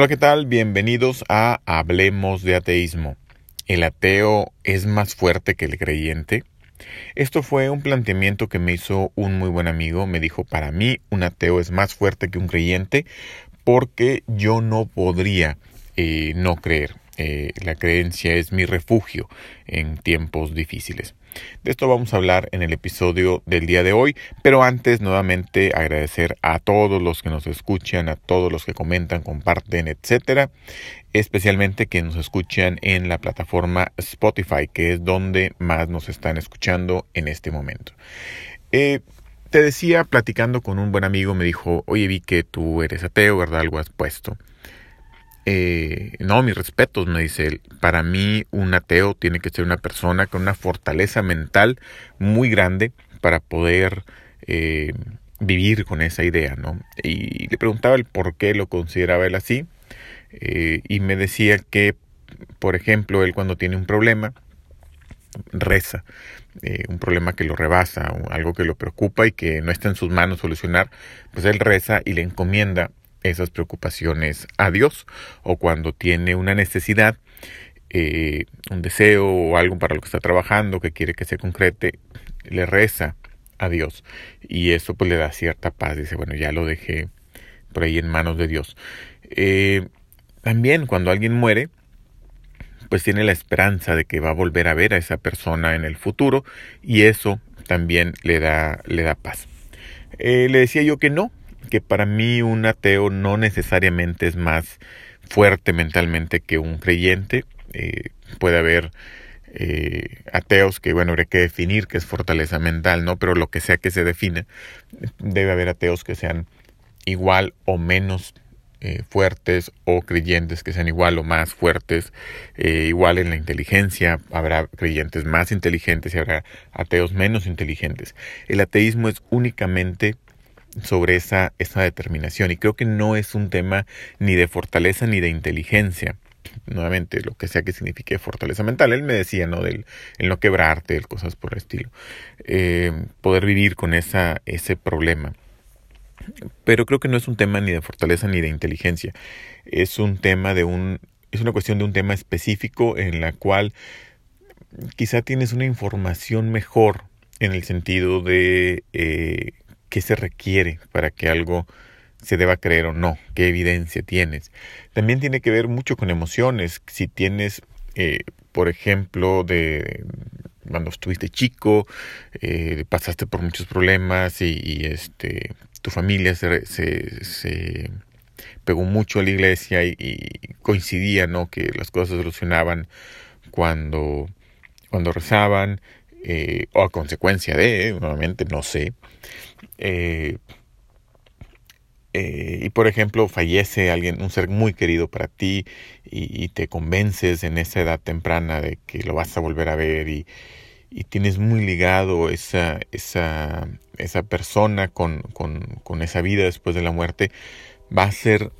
Hola, ¿qué tal? Bienvenidos a Hablemos de Ateísmo. ¿El ateo es más fuerte que el creyente? Esto fue un planteamiento que me hizo un muy buen amigo. Me dijo, para mí un ateo es más fuerte que un creyente porque yo no podría eh, no creer. Eh, la creencia es mi refugio en tiempos difíciles. De esto vamos a hablar en el episodio del día de hoy, pero antes nuevamente agradecer a todos los que nos escuchan, a todos los que comentan, comparten, etcétera, especialmente que nos escuchan en la plataforma Spotify, que es donde más nos están escuchando en este momento. Eh, te decía, platicando con un buen amigo, me dijo, oye, vi que tú eres ateo, ¿verdad? Algo has puesto. Eh, no, mis respetos, me dice él. Para mí, un ateo tiene que ser una persona con una fortaleza mental muy grande para poder eh, vivir con esa idea, ¿no? Y le preguntaba el por qué lo consideraba él así. Eh, y me decía que, por ejemplo, él cuando tiene un problema, reza. un problema que lo rebasa, algo que lo preocupa y que no está en sus manos solucionar, pues él reza y le encomienda esas preocupaciones a Dios o cuando tiene una necesidad, eh, un deseo o algo para lo que está trabajando que quiere que se concrete, le reza a Dios y eso pues le da cierta paz, dice, bueno, ya lo dejé por ahí en manos de Dios. Eh, también cuando alguien muere, pues tiene la esperanza de que va a volver a ver a esa persona en el futuro y eso también le da, le da paz. Eh, le decía yo que no, que para mí un ateo no necesariamente es más fuerte mentalmente que un creyente. Eh, puede haber eh, ateos que, bueno, habría que definir qué es fortaleza mental, ¿no? Pero lo que sea que se define, debe haber ateos que sean igual o menos eh, fuertes o creyentes que sean igual o más fuertes, igual en la inteligencia, habrá creyentes más inteligentes y habrá ateos menos inteligentes. El ateísmo es únicamente sobre esa, esa determinación. Y creo que no es un tema ni de fortaleza ni de inteligencia. Nuevamente, lo que sea que signifique fortaleza mental. Él me decía, ¿no? Del, el no quebrarte, el cosas por el estilo. Eh, poder vivir con esa, ese problema. Pero creo que no es un tema ni de fortaleza ni de inteligencia. Es un tema de un. Es una cuestión de un tema específico en la cual quizá tienes una información mejor en el sentido de eh, qué se requiere para que algo se deba creer o no, qué evidencia tienes. También tiene que ver mucho con emociones. Si tienes, eh, por ejemplo, de cuando estuviste chico, eh, pasaste por muchos problemas y, este, tu familia se, se, pegó mucho a la iglesia y, coincidía, ¿no? Que las cosas se solucionaban cuando, cuando rezaban eh, o a consecuencia de, nuevamente, no sé. Eh, eh, y por ejemplo, fallece alguien, un ser muy querido para ti, y, te convences en esa edad temprana de que lo vas a volver a ver y, tienes muy ligado esa, esa, esa persona con, con, con, esa vida después de la muerte, va a ser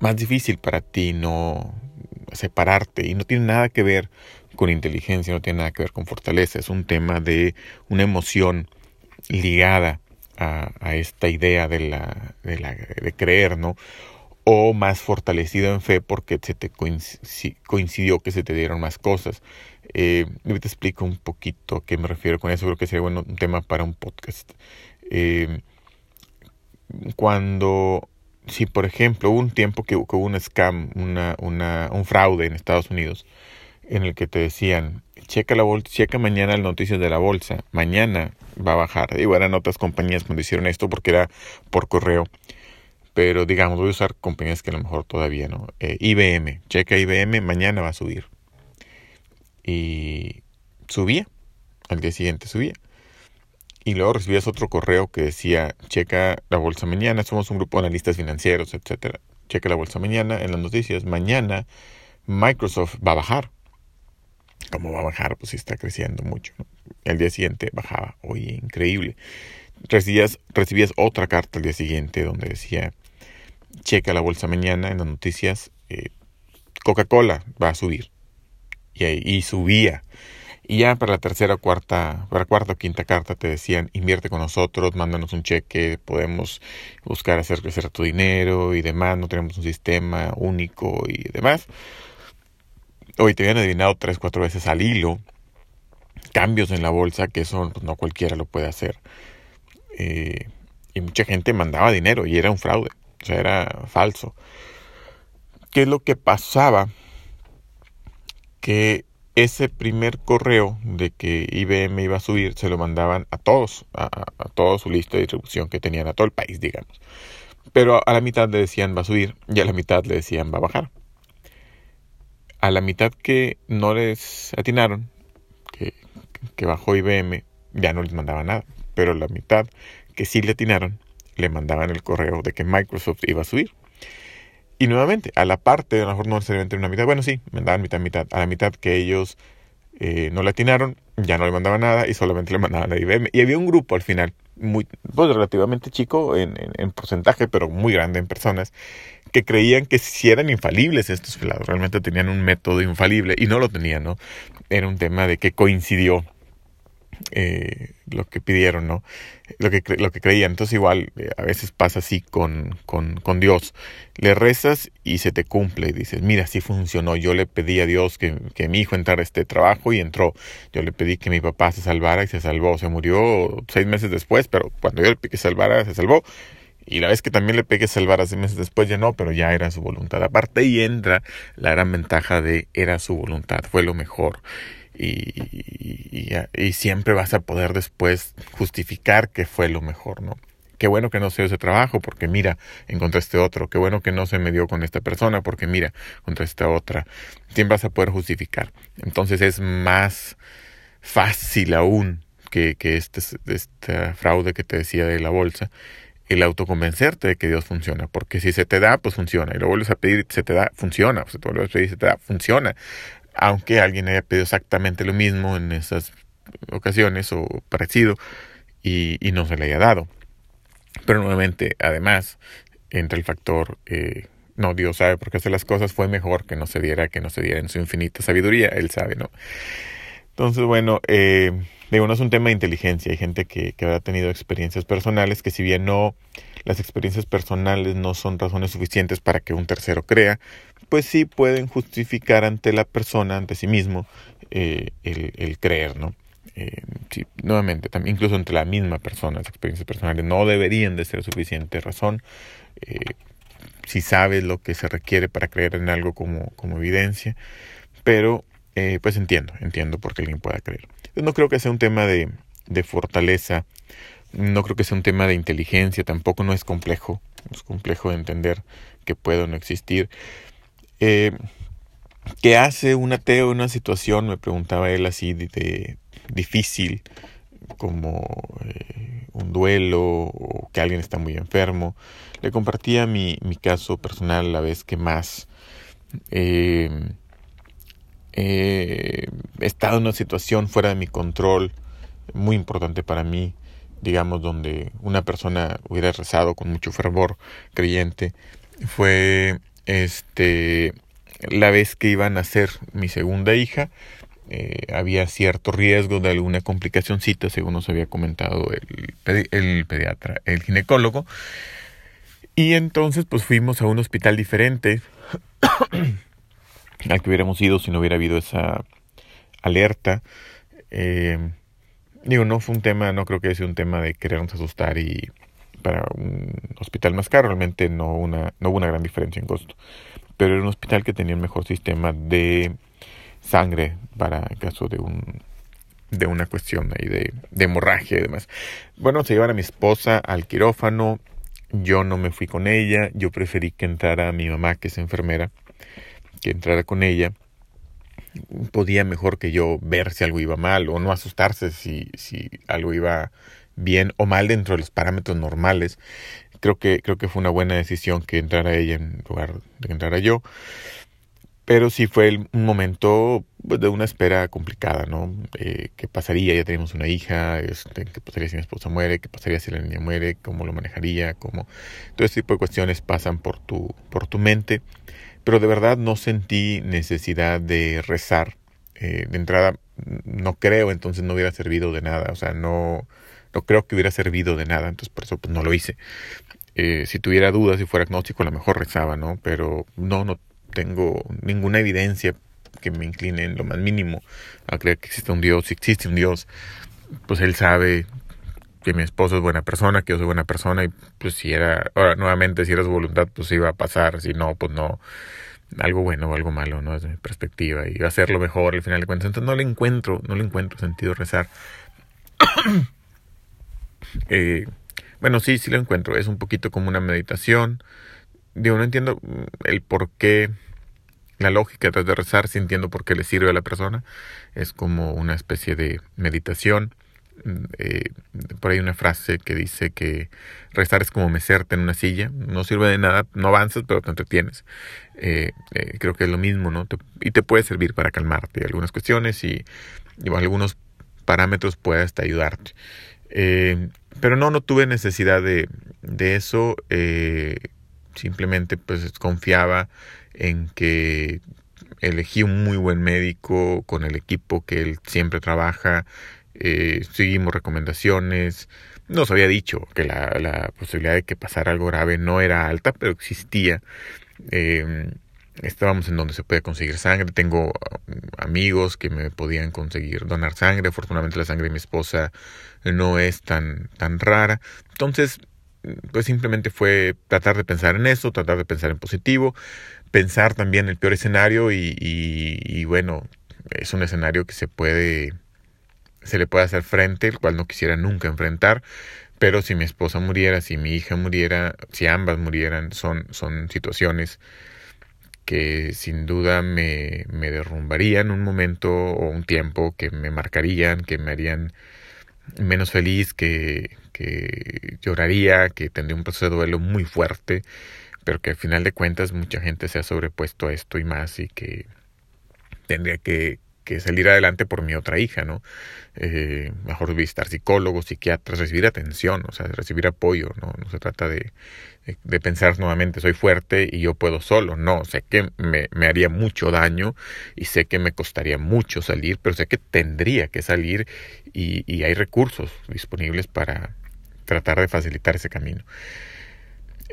más difícil para ti no separarte y no tiene nada que ver con inteligencia, no tiene nada que ver con fortaleza, es un tema de una emoción ligada a, esta idea de, la, de, creer, ¿no? O más fortalecido en fe porque se te coincidió que se te dieron más cosas. Eh, te explico un poquito a qué me refiero con eso, creo que sería bueno un tema para un podcast. Eh, cuando, si por ejemplo hubo un tiempo que, hubo un scam, una, una, un fraude en Estados Unidos, en el que te decían, checa la bolsa, checa mañana las noticias de la bolsa, mañana va a bajar. Digo, eran otras compañías cuando hicieron esto porque era por correo. Pero digamos, voy a usar compañías que a lo mejor todavía no. Eh, IBM, checa IBM, mañana va a subir. Y subía, al día siguiente subía. Y luego recibías otro correo que decía, checa la bolsa mañana, somos un grupo de analistas financieros, etcétera. Checa la bolsa mañana en las noticias, mañana Microsoft va a bajar. ¿Cómo va a bajar? Pues sí está creciendo mucho. El día siguiente bajaba. Oye, increíble. Recibías, otra carta el día siguiente donde decía, checa la bolsa mañana en las noticias, eh, Coca-Cola va a subir. Y y subía. Y ya para la tercera, cuarta, para cuarta o quinta carta te decían, invierte con nosotros, mándanos un cheque, podemos buscar hacer crecer tu dinero y demás, no tenemos un sistema único y demás. Hoy te habían adivinado tres, cuatro veces al hilo cambios en la bolsa que eso pues, no cualquiera lo puede hacer. Eh, y mucha gente mandaba dinero y era un fraude, o sea, era falso. ¿Qué es lo que pasaba? Que ese primer correo de que IBM iba a subir se lo mandaban a todos, a, a toda su lista de distribución que tenían, a todo el país, digamos. Pero a la mitad le decían va a subir y a la mitad le decían va a bajar. A la mitad que no les atinaron, que, que bajó IBM, ya no les mandaba nada. Pero a la mitad que sí le atinaron, le mandaban el correo de que Microsoft iba a subir. Y nuevamente, a la parte, a lo mejor no necesariamente una mitad, bueno, sí, me daban mitad, mitad. A la mitad que ellos eh, no le atinaron, ya no le mandaban nada y solamente le mandaban a IBM. Y había un grupo al final, muy, pues relativamente chico en, en, porcentaje, pero muy grande en personas, que creían que si eran infalibles estos pelados, realmente tenían un método infalible y no lo tenían, ¿no? Era un tema de que coincidió eh, lo que pidieron, ¿no? Lo que, lo que creían. Entonces igual eh, a veces pasa así con, con, con, Dios. Le rezas y se te cumple y dices, mira, sí funcionó. Yo le pedí a Dios que, que mi hijo entrara a este trabajo y entró. Yo le pedí que mi papá se salvara y se salvó. Se murió seis meses después, pero cuando yo le pedí que se salvara, se salvó. Y la vez que también le pegué salvar hace meses después ya no, pero ya era su voluntad. Aparte ahí entra la gran ventaja de era su voluntad, fue lo mejor y, y, siempre vas a poder después justificar que fue lo mejor, ¿no? Qué bueno que no se dio ese trabajo porque mira, encontré este otro. Qué bueno que no se me dio con esta persona porque mira, encontré esta otra. Siempre vas a poder justificar. Entonces es más fácil aún que, que este, este fraude que te decía de la bolsa el autoconvencerte de que Dios funciona, porque si se te da, pues funciona, y lo vuelves a pedir, se te da, funciona, o se te vuelves a pedir, se te da, funciona aunque alguien haya pedido exactamente lo mismo en esas ocasiones o parecido y, no se le haya dado. Pero nuevamente, además, entra el factor, eh, no, Dios sabe por qué hace las cosas, fue mejor que no se diera, que no se diera en su infinita sabiduría, Él sabe, ¿no? Entonces, bueno, eh, digo, no es un tema de inteligencia, hay gente que, que habrá tenido experiencias personales que si bien no, las experiencias personales no son razones suficientes para que un tercero crea, pues sí pueden justificar ante la persona, ante sí mismo, eh, el, creer, ¿no? Eh, nuevamente, también, incluso entre la misma persona, las experiencias personales no deberían de ser suficiente razón. Eh, si sabes lo que se requiere para creer en algo como, como evidencia, pero pues entiendo, entiendo por qué alguien pueda creer. no creo que sea un tema de, de fortaleza, no creo que sea un tema de inteligencia, tampoco no es complejo, es complejo de entender que puede no existir. Eh, ¿Qué hace un ateo en una situación? Me preguntaba él así de, difícil, como eh, un duelo o que alguien está muy enfermo. Le compartía mi, mi caso personal la vez que más eh, he estado en una situación fuera de mi control, muy importante para mí, digamos, donde una persona hubiera rezado con mucho fervor creyente, fue este, la vez que iban a nacer mi segunda hija, eh, había cierto riesgo de alguna complicacióncita, según nos había comentado el, el pediatra, el ginecólogo. Y entonces pues fuimos a un hospital diferente al que hubiéramos ido si no hubiera habido esa alerta. Eh, digo, no fue un tema, no creo que sea un tema de querernos asustar y para un hospital más caro, realmente no, una, no hubo una gran diferencia en costo. Pero era un hospital que tenía el mejor sistema de sangre para el caso de un de una cuestión ahí de, de hemorragia y demás. Bueno, se llevan a mi esposa al quirófano, yo no me fui con ella, yo preferí que entrara mi mamá, que es enfermera, que entrara con ella. Podía mejor que yo ver si algo iba mal o no asustarse si, si algo iba bien o mal dentro de los parámetros normales. Creo que, creo que fue una buena decisión que entrara ella en lugar de que entrara yo. Pero sí fue un momento pues, de una espera complicada, ¿no? Eh, ¿Qué pasaría? Ya tenemos una hija, este, ¿qué pasaría si mi esposa muere? ¿Qué pasaría si la niña muere? ¿Cómo lo manejaría? ¿Cómo? Todo este tipo de cuestiones pasan por tu, por tu mente. Pero de verdad no sentí necesidad de rezar. Eh, de entrada no creo, entonces no hubiera servido de nada, o sea, no, no creo que hubiera servido de nada, entonces por eso pues no lo hice. Eh, si tuviera dudas, si fuera agnóstico, a lo mejor rezaba, ¿no? Pero no, no tengo ninguna evidencia que me incline en lo más mínimo a creer que existe un Dios. Si existe un Dios, pues Él sabe que mi esposo es buena persona, que yo soy buena persona y pues si era, ahora nuevamente si era su voluntad, pues iba a pasar, si no, pues no, algo bueno o algo malo, ¿no? Desde mi perspectiva y va a ser lo mejor al final de cuentas. Entonces no le encuentro, no le encuentro sentido rezar. eh, bueno, sí, sí lo encuentro. Es un poquito como una meditación. Digo, no entiendo el por qué, la lógica detrás de rezar, sí entiendo por qué le sirve a la persona. Es como una especie de meditación. Eh, por ahí una frase que dice que rezar es como mecerte en una silla, no sirve de nada, no avanzas, pero te entretienes. Eh, eh, creo que es lo mismo, ¿no? y te puede servir para calmarte algunas cuestiones y, algunos parámetros puede hasta ayudarte. pero no, no tuve necesidad de, de eso, simplemente pues confiaba en que elegí un muy buen médico con el equipo que él siempre trabaja, eh, seguimos recomendaciones. Nos había dicho que la, posibilidad de que pasara algo grave no era alta, pero existía. Eh, estábamos en donde se puede conseguir sangre. Tengo um, amigos que me podían conseguir donar sangre. Afortunadamente la sangre de mi esposa no es tan, tan rara. Entonces, pues simplemente fue tratar de pensar en eso, tratar de pensar en positivo, pensar también el peor escenario y, bueno, es un escenario que se puede, se le puede hacer frente, el cual no quisiera nunca enfrentar, pero si mi esposa muriera, si mi hija muriera, si ambas murieran, son, son situaciones que sin duda me, me derrumbarían un momento o un tiempo, que me marcarían, que me harían menos feliz, que, que lloraría, que tendría un proceso de duelo muy fuerte, pero que al final de cuentas mucha gente se ha sobrepuesto a esto y más y que tendría que, que salir adelante por mi otra hija, ¿no? Eh, mejor visitar psicólogos, psiquiatras, recibir atención, o sea, recibir apoyo, ¿no? No se trata de, de, pensar nuevamente, soy fuerte y yo puedo solo, no, sé que me, me, haría mucho daño y sé que me costaría mucho salir, pero sé que tendría que salir y, y hay recursos disponibles para tratar de facilitar ese camino.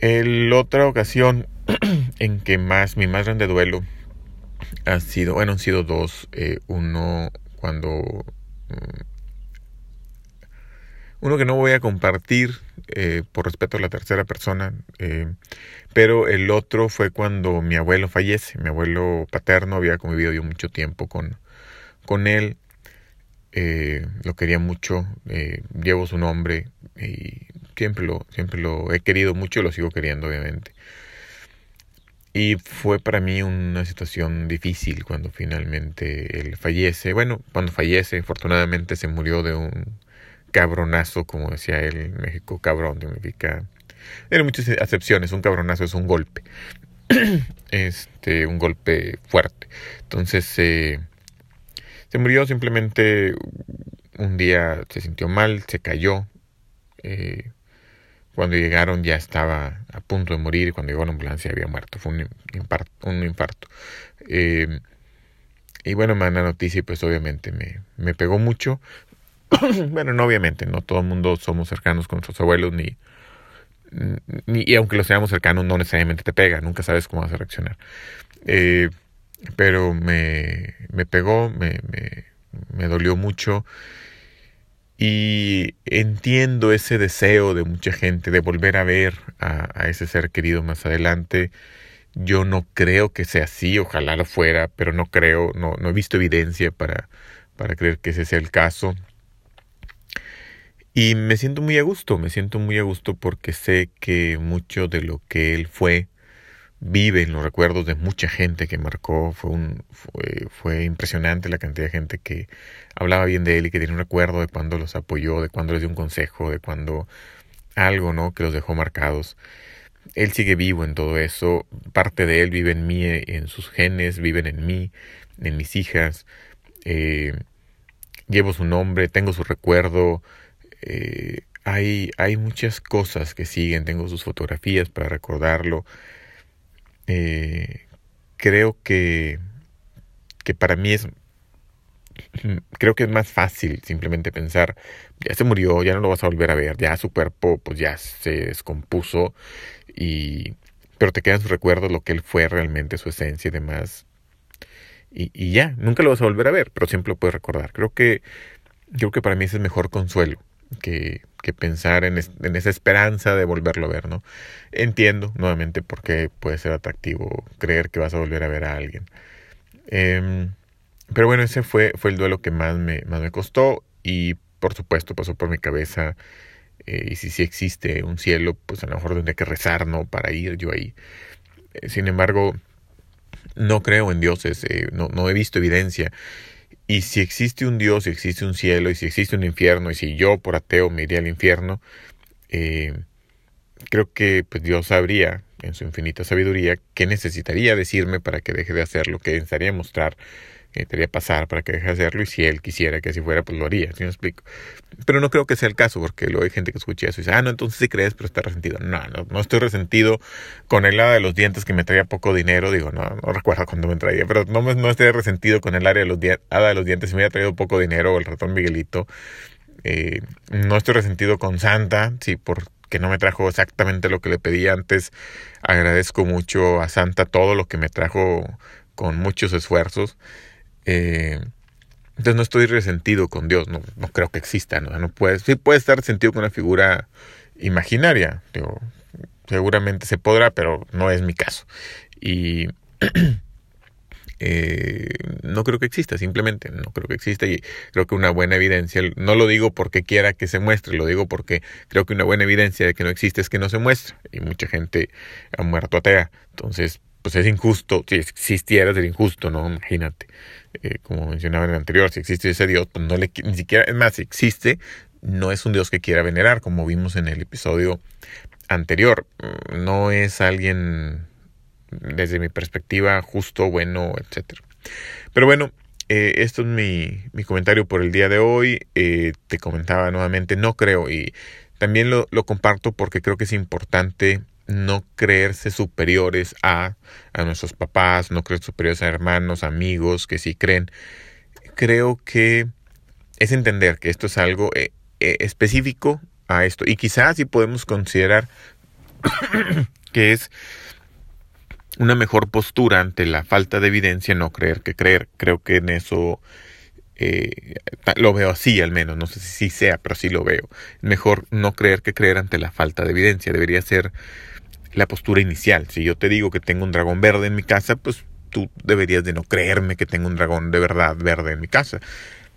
La otra ocasión en que más, mi más grande duelo ha sido, bueno, han sido dos. Eh, uno cuando... Mm, uno que no voy a compartir eh, por respeto a la tercera persona, eh, pero el otro fue cuando mi abuelo fallece. Mi abuelo paterno había convivido yo mucho tiempo con, con él. lo quería mucho, llevo su nombre y siempre lo, siempre lo he querido mucho y lo sigo queriendo, obviamente. Y fue para mí una situación difícil cuando finalmente él fallece. Bueno, cuando fallece, afortunadamente se murió de un cabronazo, como decía él en México. Cabrón significa. Tiene muchas acepciones. Un cabronazo es un golpe. este, un golpe fuerte. Entonces, se murió simplemente un día, se sintió mal, se cayó. Eh, cuando llegaron ya estaba a punto de morir cuando llegó la ambulancia había muerto. Fue un infarto. Un infarto. Eh, y bueno, me dan la noticia y pues obviamente me, me pegó mucho. bueno, no obviamente, no todo el mundo somos cercanos con nuestros abuelos ni, ni, y aunque lo seamos cercanos no necesariamente te pega, nunca sabes cómo vas a reaccionar. Eh, pero me, me pegó, me, me, me dolió mucho y entiendo ese deseo de mucha gente de volver a ver a, ese ser querido más adelante. Yo no creo que sea así, ojalá lo fuera, pero no creo, no, no he visto evidencia para, para creer que ese sea el caso. Y me siento muy a gusto, me siento muy a gusto porque sé que mucho de lo que él fue vive en los recuerdos de mucha gente que marcó. Fue, un, fue, fue, impresionante la cantidad de gente que hablaba bien de él y que tiene un recuerdo de cuando los apoyó, de cuando les dio un consejo, de cuando algo, ¿no? Que los dejó marcados. Él sigue vivo en todo eso. Parte de él vive en mí, en sus genes, viven en mí, en mis hijas. Eh, llevo su nombre, tengo su recuerdo. Eh, hay, hay muchas cosas que siguen. Tengo sus fotografías para recordarlo. Eh, creo que, que para mí es creo que es más fácil simplemente pensar, ya se murió, ya no lo vas a volver a ver, ya su cuerpo pues ya se descompuso y pero te quedan sus recuerdos, lo que él fue realmente, su esencia y demás. Y, y ya, nunca lo vas a volver a ver, pero siempre lo puedes recordar. Creo que, creo que para mí ese es mejor consuelo que, que pensar en, en, esa esperanza de volverlo a ver, ¿no? Entiendo nuevamente por qué puede ser atractivo creer que vas a volver a ver a alguien. Eh, pero bueno, ese fue, fue el duelo que más me, más me costó y por supuesto pasó por mi cabeza eh, y si sí existe un cielo, pues a lo mejor tendría que rezar, ¿no? Para ir yo ahí. Eh, sin embargo, no creo en dioses, eh, no, no he visto evidencia. Y si existe un Dios, si existe un cielo, y si existe un infierno, y si yo por ateo me iría al infierno, eh, creo que pues Dios sabría, en su infinita sabiduría, qué necesitaría decirme para que deje de hacer lo que necesitaría mostrar que debería pasar para que deje de hacerlo y si él quisiera que así fuera, pues lo haría, ¿sí me explico? Pero no creo que sea el caso, porque luego hay gente que escucha eso y dice, ah, no, entonces sí crees, pero está resentido. No, no, no estoy resentido con el área de los dientes que me traía poco dinero, digo, no, no recuerdo cuándo me traía, pero no, no estoy resentido con el área de los, hada de los dientes si me había traído poco dinero o el ratón Miguelito. Eh, no estoy resentido con Santa, sí, porque no me trajo exactamente lo que le pedí antes. Agradezco mucho a Santa todo lo que me trajo con muchos esfuerzos. Eh, entonces no estoy resentido con Dios, no, creo que exista, ¿no? no puede, sí puede estar resentido con una figura imaginaria, digo, seguramente se podrá, pero no es mi caso. Y eh, no creo que exista, simplemente no creo que exista y creo que una buena evidencia, no lo digo porque quiera que se muestre, lo digo porque creo que una buena evidencia de que no existe es que no se muestre y mucha gente ha muerto atea, entonces pues es injusto, si existiera sería injusto, ¿no? Imagínate, eh, como mencionaba en el anterior, si existe ese Dios, pues no le, ni siquiera, es más, si existe, no es un Dios que quiera venerar, como vimos en el episodio anterior, mm, no es alguien, desde mi perspectiva, justo, bueno, etcétera. Pero bueno, eh, esto es mi, mi, comentario por el día de hoy, eh, te comentaba nuevamente, no creo, y también lo, lo comparto porque creo que es importante no creerse superiores a, a nuestros papás, no creerse superiores a hermanos, amigos que sí creen. Creo que es entender que esto es algo eh, eh, específico a esto y quizás sí podemos considerar que es una mejor postura ante la falta de evidencia no creer que creer. Creo que en eso eh, lo veo así al menos, no sé si sea, pero sí lo veo. Mejor no creer que creer ante la falta de evidencia. Debería ser la postura inicial. Si yo te digo que tengo un dragón verde en mi casa, pues tú deberías de no creerme que tengo un dragón de verdad verde en mi casa.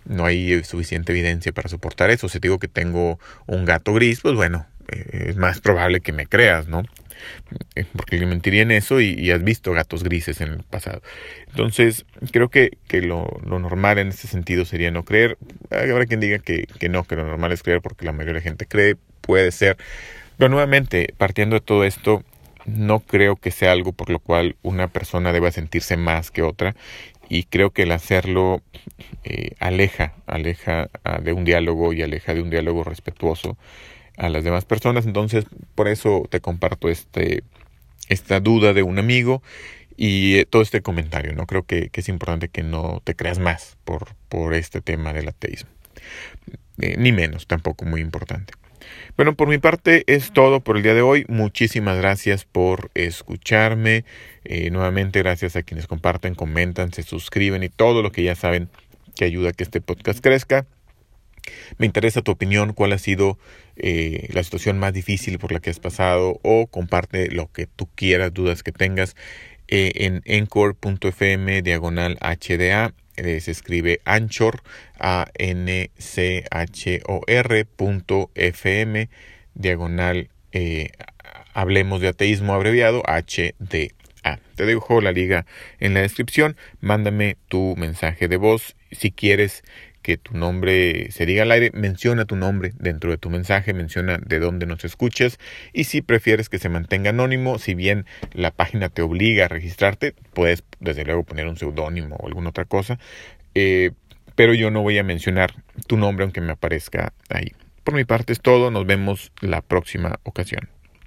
No hay suficiente evidencia para soportar eso. Si te digo que tengo un gato gris, pues bueno, eh, es más probable que me creas, ¿no? Eh, porque le mentiría en eso y, has visto gatos grises en el pasado. Entonces, creo que, que lo, lo, normal en ese sentido sería no creer. Habrá quien diga que, que no, que lo normal es creer porque la mayoría de gente cree, puede ser. Pero nuevamente, partiendo de todo esto, no creo que sea algo por lo cual una persona deba sentirse más que otra y creo que el hacerlo eh, aleja, aleja ah, de un diálogo y aleja de un diálogo respetuoso a las demás personas. Entonces, por eso te comparto este, esta duda de un amigo y eh, todo este comentario. No creo que, es importante que no te creas más por, por este tema del ateísmo. Eh, ni menos, tampoco muy importante. Bueno, por mi parte es todo por el día de hoy. Muchísimas gracias por escucharme. Eh, nuevamente gracias a quienes comparten, comentan, se suscriben y todo lo que ya saben que ayuda a que este podcast crezca. Me interesa tu opinión, cuál ha sido eh, la situación más difícil por la que has pasado o comparte lo que tú quieras, dudas que tengas eh, en encore.fm diagonal HDA se escribe Anchor, a n c h o r diagonal eh, hablemos de ateísmo abreviado HDA. Te dejo la liga en la descripción. Mándame tu mensaje de voz si quieres que tu nombre se diga al aire, menciona tu nombre dentro de tu mensaje, menciona de dónde nos escuchas y si prefieres que se mantenga anónimo, si bien la página te obliga a registrarte, puedes desde luego poner un seudónimo o alguna otra cosa, eh, pero yo no voy a mencionar tu nombre aunque me aparezca ahí. Por mi parte es todo, nos vemos la próxima ocasión.